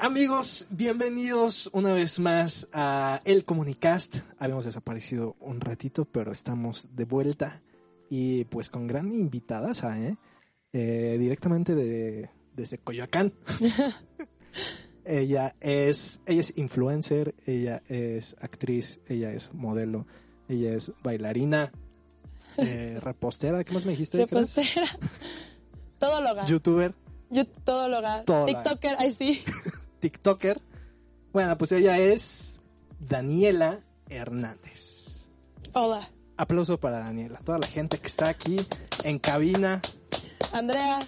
Amigos, bienvenidos una vez más a El Comunicast. Habíamos desaparecido un ratito, pero estamos de vuelta y pues con gran invitadas, ¿eh? Eh, directamente de, desde Coyoacán. ella es ella es influencer, ella es actriz, ella es modelo, ella es bailarina, eh, repostera, ¿qué más me dijiste? Repostera. Todóloga. Youtuber, Yo, todóloga. Todóloga. TikToker, ay sí. TikToker. Bueno, pues ella es Daniela Hernández. Hola. Aplauso para Daniela, toda la gente que está aquí en cabina. Andrea.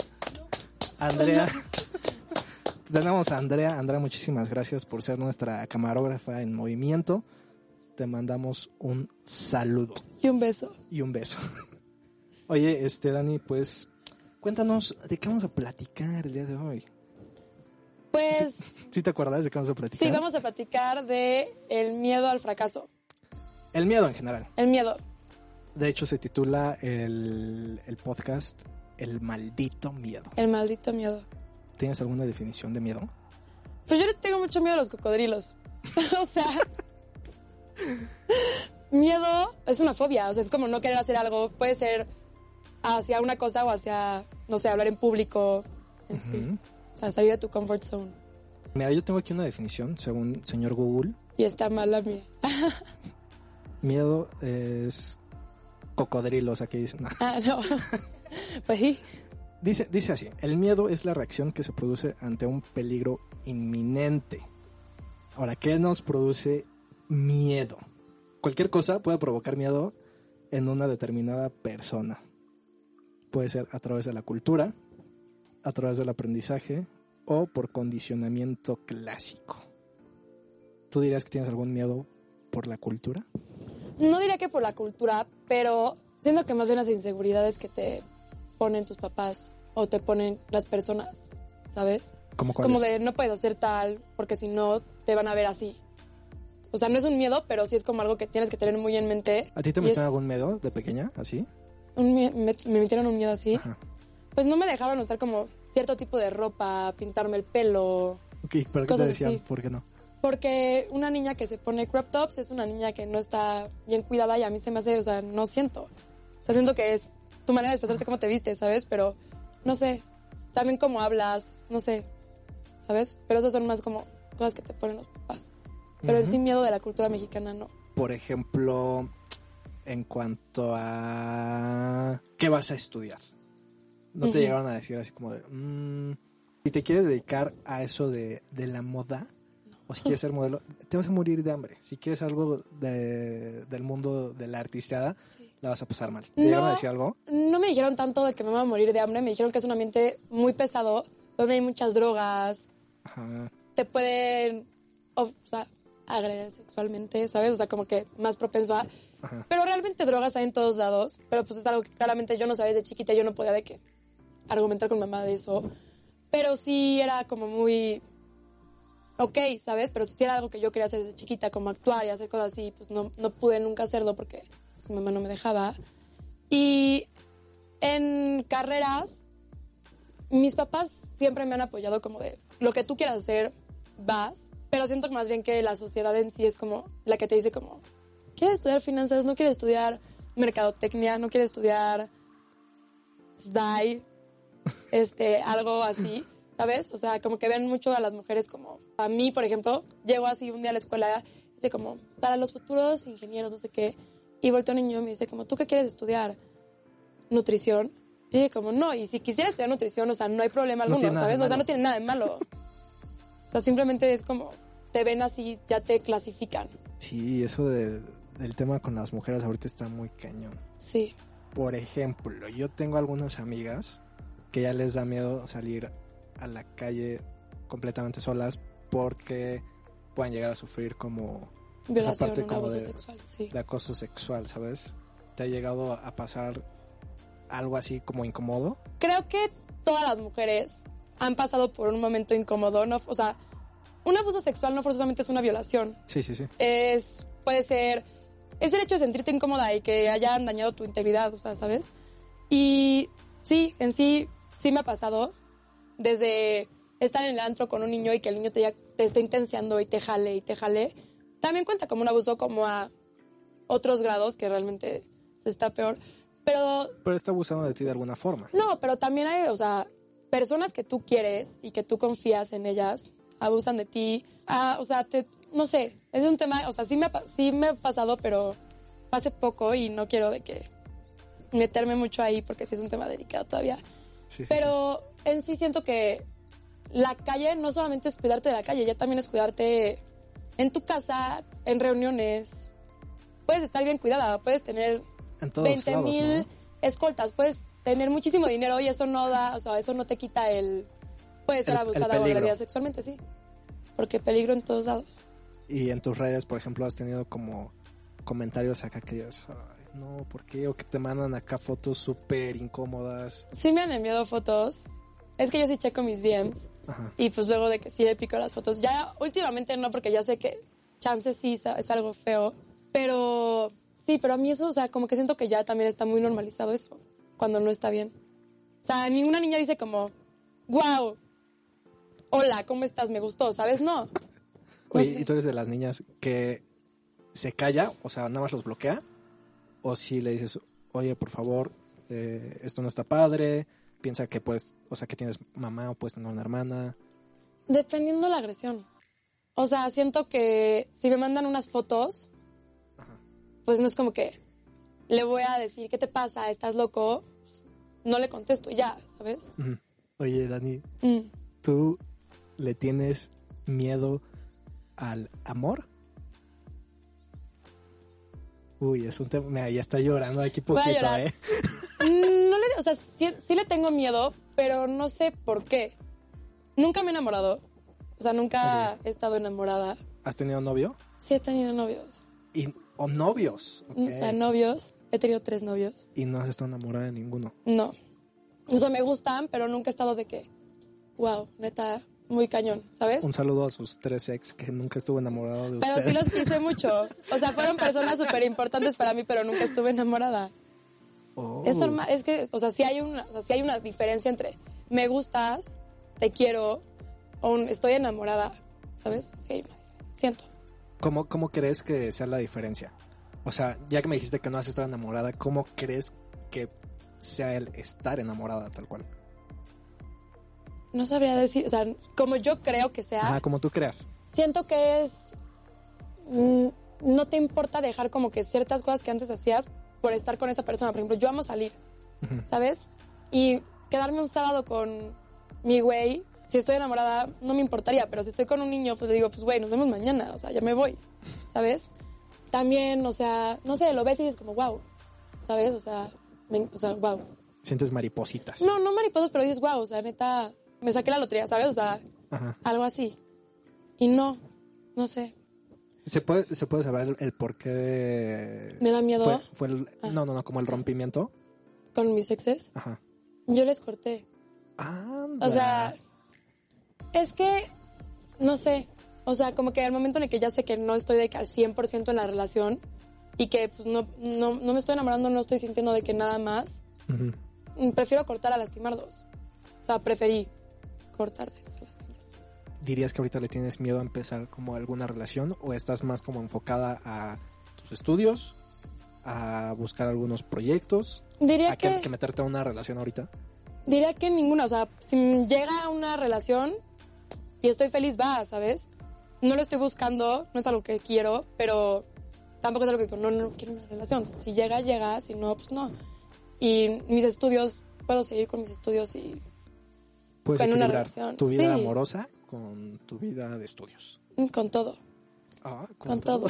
Andrea. Tenemos a Andrea. Andrea, muchísimas gracias por ser nuestra camarógrafa en movimiento. Te mandamos un saludo Y un beso. y un beso. Oye, este Dani, pues cuéntanos de qué vamos a platicar el día de hoy. Pues ¿Sí te acuerdas de qué vamos a platicar? sí, vamos a platicar de el miedo al fracaso. El miedo en general. El miedo. De hecho, se titula el, el podcast El maldito miedo. El maldito miedo. ¿Tienes alguna definición de miedo? Pues yo le tengo mucho miedo a los cocodrilos. o sea, miedo es una fobia. O sea, es como no querer hacer algo. Puede ser hacia una cosa o hacia, no sé, hablar en público. En sí. O sea, salir de tu comfort zone. Mira, yo tengo aquí una definición, según señor Google. Y está mal la mía. Miedo es cocodrilos, aquí dice. no. Ah, no. pues sí. Dice, dice así, el miedo es la reacción que se produce ante un peligro inminente. Ahora, ¿qué nos produce miedo? Cualquier cosa puede provocar miedo en una determinada persona. Puede ser a través de la cultura, a través del aprendizaje o por condicionamiento clásico. ¿Tú dirías que tienes algún miedo por la cultura? No diría que por la cultura, pero siento que más bien las inseguridades que te ponen tus papás o te ponen las personas, ¿sabes? ¿Cómo cuál Como es? de no puedes hacer tal porque si no te van a ver así. O sea, no es un miedo, pero sí es como algo que tienes que tener muy en mente. ¿A ti te metieron es algún miedo de pequeña, así? un me, me metieron un miedo así. Ajá. Pues no me dejaban usar como cierto tipo de ropa, pintarme el pelo. Ok, pero ¿qué te decían? así. ¿Por qué no? Porque una niña que se pone crop tops es una niña que no está bien cuidada y a mí se me hace, o sea, no siento. O sea, siento que es tu manera de expresarte cómo te vistes, ¿sabes? Pero, no sé, también cómo hablas, no sé, ¿sabes? Pero esas son más como cosas que te ponen los papás. Pero en sí miedo de la cultura mexicana no. Por ejemplo, en cuanto a qué vas a estudiar. No te llegaron a decir así como de, "Mm, si te quieres dedicar a eso de, de la moda, o si quieres ser modelo, te vas a morir de hambre. Si quieres algo de- del mundo de la artisteada, la vas a pasar mal. ¿Te llegaron a No. decir algo? No me dijeron tanto de que me iba a morir de hambre, me dijeron que es un ambiente muy pesado, donde hay muchas drogas, Ajá. te pueden, o sea, agredir sexualmente, ¿sabes? O sea, como que más propenso a... Ajá. Pero realmente drogas hay en todos lados, pero pues es algo que claramente yo no sabía desde chiquita, yo no podía de que argumentar con mamá de eso. Pero sí era como muy ok, ¿sabes? Pero sí era algo que yo quería hacer desde chiquita, como actuar y hacer cosas así, pues no, no pude nunca hacerlo porque pues, mi mamá no me dejaba. Y en carreras, mis papás siempre me han apoyado como de lo que tú quieras hacer, vas, pero siento más bien que la sociedad en sí es como la que te dice como, ¿quieres estudiar finanzas? ¿No quieres estudiar mercadotecnia? ¿No quieres estudiar SDAI? Este, algo así, ¿sabes? O sea, como que ven mucho a las mujeres como, a mí, por ejemplo, llego así un día a la escuela, dice como, para los futuros ingenieros, no sé qué, y voltea un niño y me dice como, ¿tú qué quieres estudiar? ¿Nutrición? Y dije como, no, y si quisiera estudiar nutrición, o sea, no hay problema No alguno, ¿sabes? O sea, no tiene nada de malo. O sea, simplemente es como, te ven así, ya te clasifican. Sí, eso de, del tema con las mujeres ahorita está muy cañón. Sí. por ejemplo, yo tengo algunas amigas que ya les da miedo salir a la calle completamente solas porque pueden llegar a sufrir como Violación, parte como abuso de- sexual, sí. de acoso sexual, ¿sabes? ¿Te ha llegado a pasar algo así como incómodo? Creo que todas las mujeres han pasado por un momento incómodo, no, o sea, un abuso sexual no forzosamente es una violación. Sí, sí, sí. Es, puede ser, es el hecho de sentirte incómoda y que hayan dañado tu integridad, o sea, ¿sabes? Y sí, en sí, sí me ha pasado. Desde estar en el antro con un niño y que el niño te, te esté intensiando y te jale y te jale. También cuenta como un abuso como a otros grados que realmente está peor. Pero Pero está abusando de ti de alguna forma. no, pero también hay, o sea, personas que tú quieres y que tú confías en ellas, abusan de ti. Ah, o sea, te, no sé, es un tema, o sea, sí me, ha sí me ha pasado, pero hace poco y no quiero de que meterme mucho ahí porque sí es un tema delicado todavía. Sí, sí, Pero en sí siento que la calle no solamente es cuidarte de la calle, ya también es cuidarte en tu casa, en reuniones. Puedes estar bien cuidada, puedes tener sí. En todos 20 lados, mil ¿no? escoltas, puedes tener muchísimo dinero y eso no da, o sea, eso no te quita el... Puedes ser El- el abusada o agredida sexualmente, sí. Porque peligro en todos lados. Y en tus redes, por ejemplo, has tenido como comentarios acá que "Ay, no, ¿por qué? O que te mandan acá fotos súper incómodas. Sí me han enviado fotos. Es que yo sí checo mis DMs Ajá. y pues luego de que sí le pico las fotos. Ya últimamente no, porque ya sé que chances sí es algo feo. Pero sí, pero a mí eso, o sea, como que siento que ya también está muy normalizado eso, cuando no está bien. O sea, ninguna niña dice como, wow, hola, ¿cómo estás? Me gustó, ¿sabes? No. No Oye, sé. ¿y tú eres de las niñas que se calla, o sea, nada más los bloquea? ¿O si le dices, oye, por favor, eh, esto no está padre, piensa que puedes, o sea, que tienes mamá o puedes tener una hermana? Dependiendo la agresión. O sea, siento que si me mandan unas fotos, Ajá. pues no es como que le voy a decir, ¿qué te pasa? ¿Estás loco? Pues, no le contesto ya, ¿sabes? Oye, Dani, Mm. ¿tú le tienes miedo al amor? Uy, es un tema, mira, ya está llorando aquí poquito. ¿eh? Mm, No le, o sea, sí, sí le tengo miedo, pero no sé por qué. Nunca me he enamorado. O sea, nunca he estado enamorada. ¿Has tenido novio? Sí he tenido novios. Y, o novios. O sea, novios. He tenido tres novios. Y no has estado enamorada de ninguno. No. O sea, me gustan, pero nunca he estado de que, wow, neta, muy cañón, ¿sabes? Un saludo a sus tres ex que nunca estuvo enamorado de Pero sí ustedes. los quise mucho. O sea, fueron personas súper importantes para mí, pero nunca estuve enamorada. Oh. Es normal, es que, o sea, sí hay una, o sea, sí hay una diferencia entre me gustas, te quiero, o un estoy enamorada, ¿sabes? Sí hay una diferencia. Siento. ¿Cómo, ¿Cómo crees que sea la diferencia? O sea, ya que me dijiste que no has estado enamorada, ¿cómo crees que sea el estar enamorada tal cual? No sabría decir, o sea, como yo creo que sea, Ajá, como tú creas. siento que es. mm, no te importa dejar como que ciertas cosas que antes hacías por estar con esa persona. Por ejemplo, yo amo salir. ¿sabes? Y quedarme un sábado con mi güey, si estoy enamorada, no me importaría, pero si estoy con un niño, pues le digo, pues güey, nos vemos mañana, o sea, ya me voy, ¿sabes? También, o sea, no sé, lo ves y dices como, wow, ¿sabes? O sea, me- o sea, wow. Sientes maripositas. No, no mariposas, pero dices, wow, o sea, neta, me saqué la lotería, ¿sabes? O sea, Ajá. algo así. Y no, no sé. ¿Se puede, ¿Se puede saber el, el por qué? Me da miedo. Fue, fue el, Ah. No, no, no, como el rompimiento. Con mis exes, Ajá. yo les corté. Anda. O sea, es que, no sé, o sea, como que al momento en el que ya sé que no estoy de que al 100% en la relación y que pues no, no, no me estoy enamorando, no estoy sintiendo de que nada más, prefiero cortar a lastimarlos. O sea, preferí lastimarlos. ¿Dirías que ahorita le tienes miedo a empezar como alguna relación o estás más como enfocada a tus estudios, a buscar algunos proyectos, Diría a que, que, que meterte a una relación ahorita? diría que ninguna, o sea, si llega una relación y estoy feliz, va, ¿sabes? No lo estoy buscando, no es algo que quiero, pero tampoco es algo que digo, no, no quiero una relación. Si llega, llega, si no, pues no. Y mis estudios, puedo seguir con mis estudios y Puedes Con una equilibrar relación, tu vida sí. amorosa con tu vida de estudios. con todo, Ah, con, todo.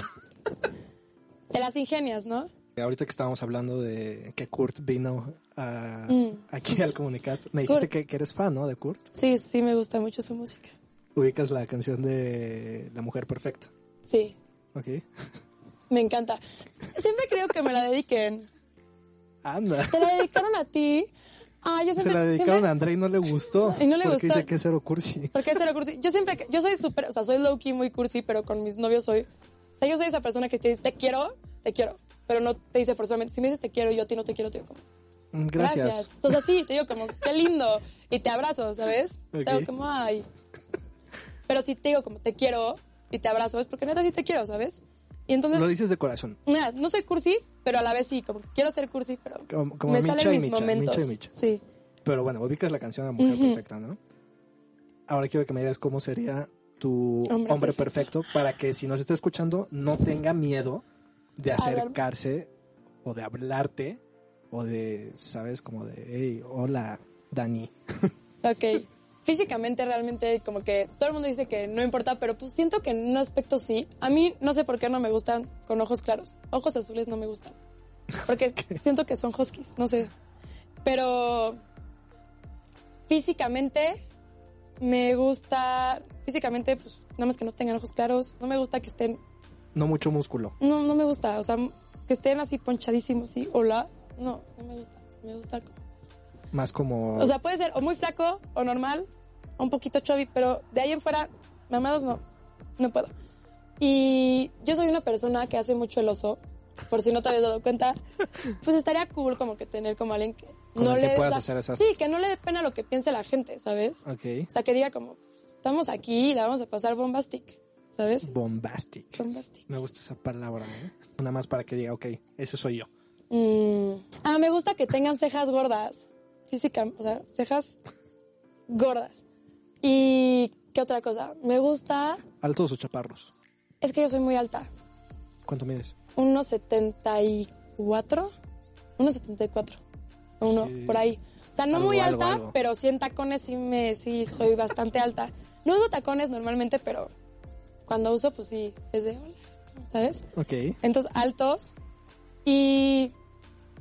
Te las ingenias, ¿no? Ahorita que estábamos hablando de que Kurt vino a- Mm. aquí al Comunicast, me dijiste que, que eres fan, ¿no? De Kurt. Sí, sí, me gusta mucho su música. Ubicas la canción de La Mujer Perfecta. Sí, ¿Ok? me encanta. Siempre creo que me la dediquen. Anda. ¿Te la dedicaron a ti? Ah, yo Se siempre... la dedicaron siempre- a André y no le gustó. Y no le porque gustó. dice que es cero cursi. ¿Por qué cero cursi? Yo siempre, yo soy súper, o sea, soy low key muy cursi, pero con mis novios soy, o sea, yo soy esa persona que te dice, te quiero, te quiero, pero no te dice forzosamente, si me dices te quiero yo a ti no te quiero, te digo como, Mm, Gracias. gracias. O sea, sí, te digo como, qué lindo, y te abrazo, ¿sabes? Ok. Te digo como, ay. Pero si te digo como, te quiero, y te abrazo, es porque neta sí te quiero, ¿sabes? Y entonces, Lo dices de corazón. nada, no soy cursi, pero a la vez sí, como que quiero ser cursi, pero Como, como me Micha salen mis Micha, momentos. Micha y Micha. Sí. Pero bueno, ubicas la canción La Mujer. Perfecta, ¿no? Ahora quiero que me digas cómo sería tu Hombre hombre, perfecto. para que si nos está escuchando no tenga miedo de acercarse o de hablarte o de, ¿sabes? Como de, hey, hola, Dani. Ok. Físicamente realmente como que todo el mundo dice que no importa, pero pues siento que en un aspecto sí. A mí no sé por qué no me gustan con ojos claros. Ojos azules no me gustan. Porque siento que son huskies, no sé. Pero físicamente me gusta, físicamente pues nada más que no tengan ojos claros. No me gusta que estén, No mucho músculo. no, no me gusta, o sea, que estén así ponchadísimos, sí, hola. No, no me gusta. Me gusta como Más como... o sea, puede ser o muy flaco o normal, o un poquito chubby, pero de ahí en fuera, mamados no, no puedo. Y yo soy una persona que hace mucho el oso, por si no te habías dado cuenta, pues estaría cool como que tener como alguien que Con no el que le... puedas o sea, hacer esas- Sí, que no le dé pena lo que piense la gente, ¿sabes? ok. O sea, que diga como, pues, estamos aquí y la vamos a pasar bombastic, ¿sabes? Bombastic. Bombastic. Me gusta esa palabra, ¿eh? Una más para que diga, ok, ese soy yo. Mm. Ah, me gusta que tengan cejas gordas. Física, o sea, cejas gordas. Y, ¿qué otra cosa? Me gusta. ¿Altos o chaparros? Es que yo soy muy alta. ¿Cuánto mides? 1,74. 1,74. O Uno, Sí. por ahí. O sea, no Algo, muy algo, alta, algo. pero sí en tacones sí, me, sí soy bastante alta. No uso tacones normalmente, pero cuando uso, pues sí, es de hola, ¿sabes? Ok. Entonces, altos. Y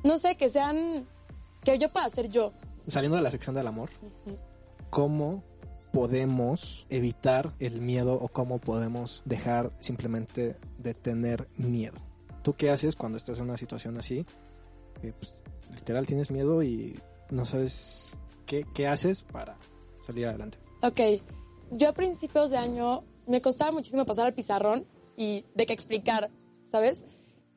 no sé, que sean. Que yo pueda ser yo. Saliendo de la sección del amor, ¿cómo podemos evitar el miedo o cómo podemos dejar simplemente de tener miedo? ¿Tú qué haces cuando estás en una situación así? Pues, literal tienes miedo y no sabes qué, qué haces para salir adelante. Ok, yo a principios de año me costaba muchísimo pasar al pizarrón y de qué explicar, ¿sabes?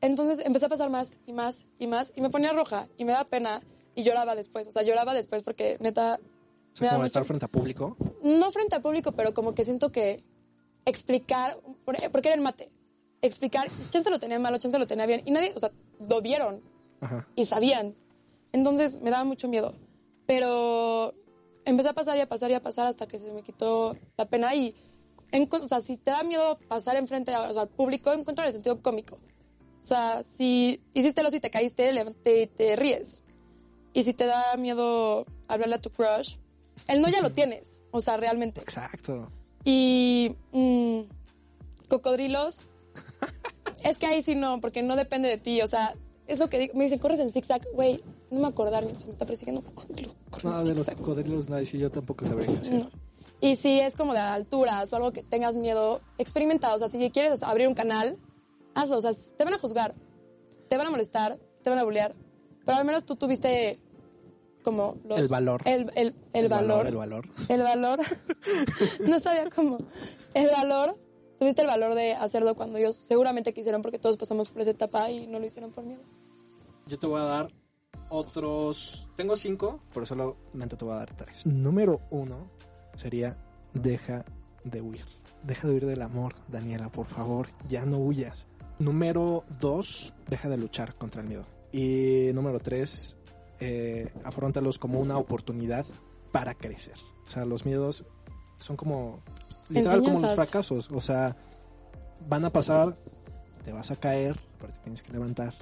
Entonces empecé a pasar más y más y más y me ponía roja y me da pena y lloraba después, o sea, lloraba después porque neta, O Me sea, da como mucho- estar frente a público. no frente al público, pero como que siento que explicar, por- porque era el mate, explicar, chance lo tenía malo, chance lo tenía bien y nadie, o sea, lo vieron, Ajá. y sabían. Entonces me daba mucho miedo. Pero empecé a pasar y a pasar y a pasar hasta que se me quitó la pena. Y, en- o sea, si te da miedo pasar enfrente a- o sea, al público, encuentra el sentido cómico. O sea, si hiciste el oso y te caíste, le- te, te ríes. Y si te da miedo hablarle a tu crush, el no ya lo tienes. O sea, realmente. Exacto. Y mm, cocodrilos. es que ahí sí no, porque no depende de ti. O sea, es lo que digo. Me dicen, corres en zigzag. Güey, no me acordar mientras me está persiguiendo un cocodrilo. No, de los cocodrilos, no, y sí, yo tampoco sabría qué hacer. No. Y si es como de alturas o algo que tengas miedo, experimenta. O sea, si quieres abrir un canal, hazlo. O sea, te van a juzgar, te van a molestar, te van a bullear. Pero al menos tú tuviste como los... El valor. El, el- el valor. El valor. El valor. no sabía cómo. El valor. Tuviste el valor de hacerlo cuando ellos seguramente quisieron porque todos pasamos por esa etapa y no lo hicieron por miedo. Yo te voy a dar otros. Tengo cinco, pero solamente te voy a dar tres. Número uno sería: deja de huir. Deja de huir del amor, Daniela, por favor, ya no huyas. Número dos: deja de luchar contra el miedo. Y número tres: eh, afrontalos como una oportunidad para crecer. O sea, los miedos son como. Literal, como los fracasos. O sea, van a pasar, te vas a caer, pero te tienes que levantar,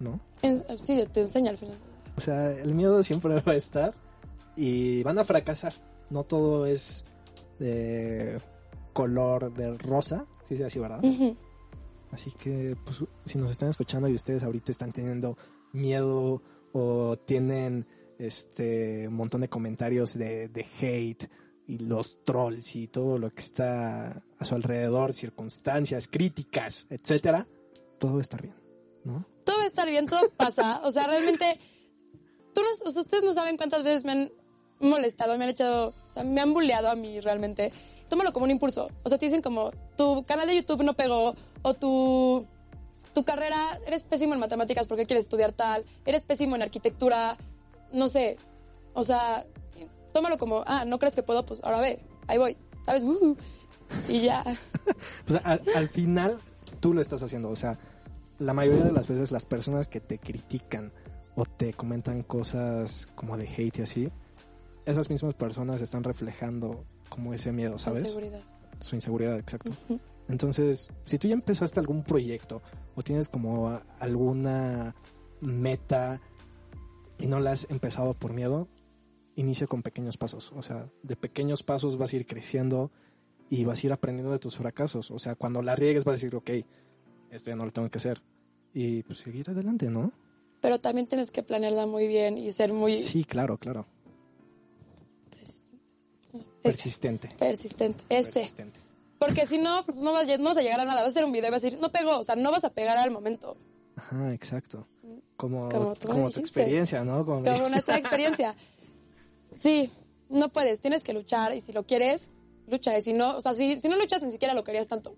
¿no? En- sí, te enseña al final. O sea, el miedo siempre va a estar y van a fracasar. No todo es de color de rosa, sí, sí, así, ¿verdad? Ujú. Así que, pues, si nos están escuchando y ustedes ahorita están teniendo miedo o tienen este un montón de comentarios de, de hate y los trolls y todo lo que está a su alrededor, circunstancias, críticas, etcétera, todo va a estar bien, ¿no? Todo va a estar bien, todo pasa. O sea, realmente, tú no- ustedes no saben cuántas veces me han molestado, me han echado, o sea, me han bulleado a mí realmente. Tómalo como un impulso. O sea, te dicen como, tu canal de YouTube no pegó, o tu, tu carrera, eres pésimo en matemáticas porque quieres estudiar tal, eres pésimo en arquitectura, no sé. O sea, tómalo como, ah, no crees que puedo, pues ahora ve, ahí voy, ¿sabes? Y ya. Sea, al, al final tú lo estás haciendo. O sea, la mayoría de las veces las personas que te critican o te comentan cosas como de hate y así, esas mismas personas están reflejando como ese miedo, ¿sabes? seguridad. Su inseguridad, exacto. Entonces, si tú ya empezaste algún proyecto o tienes como alguna meta y no la has empezado por miedo, inicia con pequeños pasos. O sea, de pequeños pasos vas a ir creciendo y vas a ir aprendiendo de tus fracasos. O sea, cuando la riegues vas a decir, ok, esto ya no lo tengo que hacer. Y pues seguir adelante, ¿no? Pero también tienes que planearla muy bien y ser muy Sí, claro, claro. Es- Persistente. persistente. Este. Persistente. Porque si no, pues, no vas, a- no vas a llegar a nada. Vas a hacer un video y vas a decir, no pegó. O sea, no vas a pegar al momento. Ajá, exacto. Como, Como tú me como tu experiencia, ¿no? Como Como nuestra experiencia. Sí, no puedes. Tienes que luchar y si lo quieres, lucha. Y si no, o sea, si, si no luchas, ni siquiera lo querías tanto.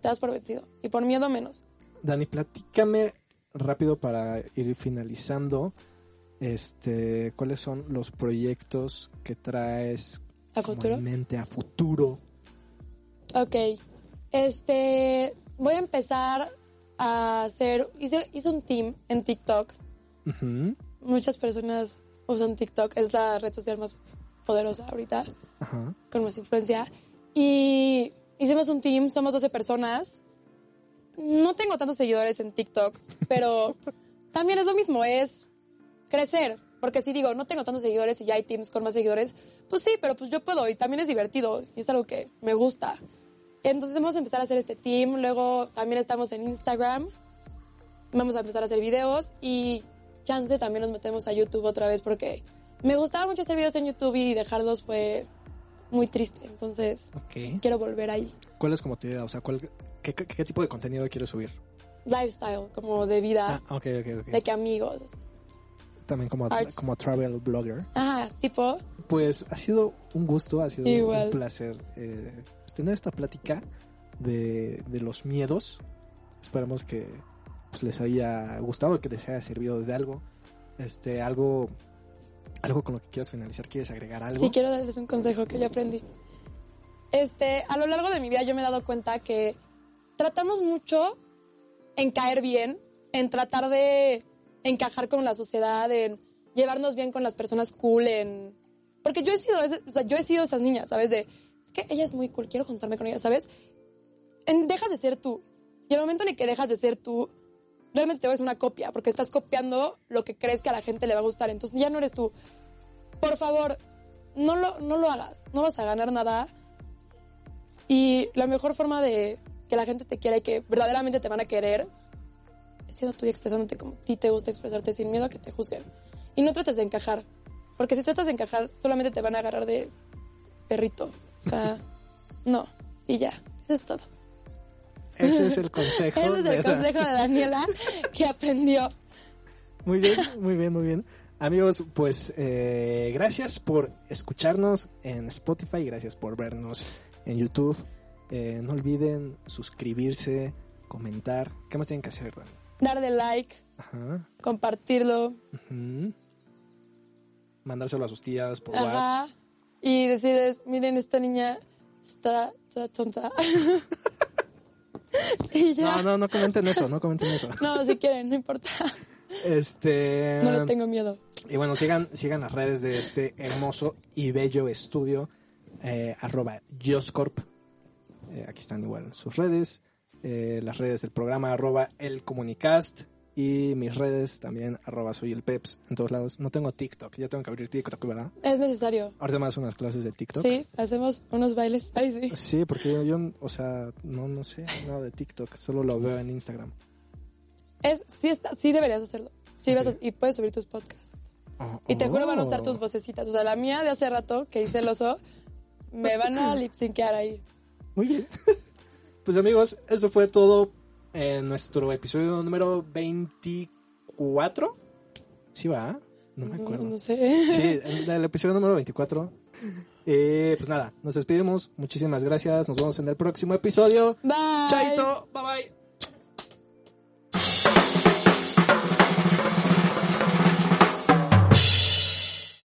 Te das por vencido. Y por miedo menos. Dani, platícame rápido para ir finalizando. Este, ¿cuáles son los proyectos que traes ¿A futuro? en mente a futuro? Ok. Este, voy a empezar a hacer, hice, hice un team en TikTok. Muchas personas usan TikTok. Es la red social más poderosa ahorita. Ajá. con más influencia. Y hicimos un team, somos 12 personas. No tengo tantos seguidores en TikTok, pero también es lo mismo, es crecer. Porque si digo, no tengo tantos seguidores y ya hay teams con más seguidores, pues sí, pero pues yo puedo y también es divertido y es algo que me gusta. Entonces vamos a empezar a hacer este team, luego también estamos en Instagram, vamos a empezar a hacer videos y chance también nos metemos a YouTube otra vez porque me gustaba mucho hacer videos en YouTube y dejarlos fue muy triste. Entonces quiero volver ahí. ¿Cuál es como tu idea? O sea, ¿cuál, qué, qué- qué tipo de contenido quieres subir? Lifestyle, como de vida, Ah, ok, ok, ok. de que amigos. También como, Arts. como travel blogger. Ajá, tipo, Pues ha sido un gusto, ha sido Igual. un placer eh, pues, tener esta plática de, de los miedos. Esperamos que pues, les haya gustado, que les haya servido de algo. Este, algo, algo con lo que quieras finalizar. ¿Quieres agregar algo? sí quiero darles un consejo que yo aprendí. Este, a lo largo de mi vida yo me he dado cuenta que tratamos mucho en caer bien, en tratar de encajar con la sociedad, en llevarnos bien con las personas cool, en porque yo he sido, o sea, yo he sido esas niñas, ¿sabes? De es que ella es muy cool, quiero juntarme con ella, ¿sabes? En, dejas de ser tú. Y el momento en el que dejas de ser tú, realmente te una copia, porque estás copiando lo que crees que a la gente le va a gustar. Entonces ya no eres tú. Por favor, no lo, no lo hagas. No vas a ganar nada. Y la mejor forma de que la gente te quiera y que verdaderamente te van a querer siendo tú y expresándote como a ti te gusta expresarte sin miedo a que te juzguen. Y no trates de encajar. Porque si tratas de encajar, solamente te van a agarrar de perrito. O sea, no. Y ya. Eso es todo. Ese es el consejo. Ese es el consejo de Daniela que aprendió. Muy bien, muy bien, muy bien. Amigos, pues eh, gracias por escucharnos en Spotify, gracias por vernos en YouTube. Eh, no olviden suscribirse, comentar. ¿Qué más tienen que hacer, Dani? Darle like, Ajá. compartirlo. ujú. Mandárselo a sus tías por Ajá. WhatsApp. Y decirles, miren, esta niña está, está tonta. y ya. No, no, no comenten eso, no comenten eso. No, si quieren, no importa. Este. No le tengo miedo. Y bueno, sigan, sigan las redes de este hermoso y bello estudio, eh, arroba Joscorp. Eh, aquí están igual sus redes, eh, las redes del programa, arroba el comunicast Y mis redes también, arroba soy el Peps, en todos lados. No tengo TikTok, ya tengo que abrir TikTok, ¿verdad? Es necesario. Ahorita más unas clases de TikTok. Sí, hacemos unos bailes. Ay, sí. Sí, porque yo, o sea, no, no sé nada de TikTok, solo lo veo en Instagram. Es, sí, está, sí deberías hacerlo. Sí, vas a- y puedes subir tus podcasts. Oh, Y te juro van a usar oh. tus vocecitas. O sea, la mía de hace rato, que hice el oso, me van a lip syncear ahí. Muy bien. pues amigos, eso fue todo en nuestro episodio número 24. ¿Sí va? No me acuerdo. No, no sé. Sí, el, el episodio número 24. Eh, pues nada, nos despedimos. Muchísimas gracias. Nos vemos en el próximo episodio. Bye. Chaito. Bye bye.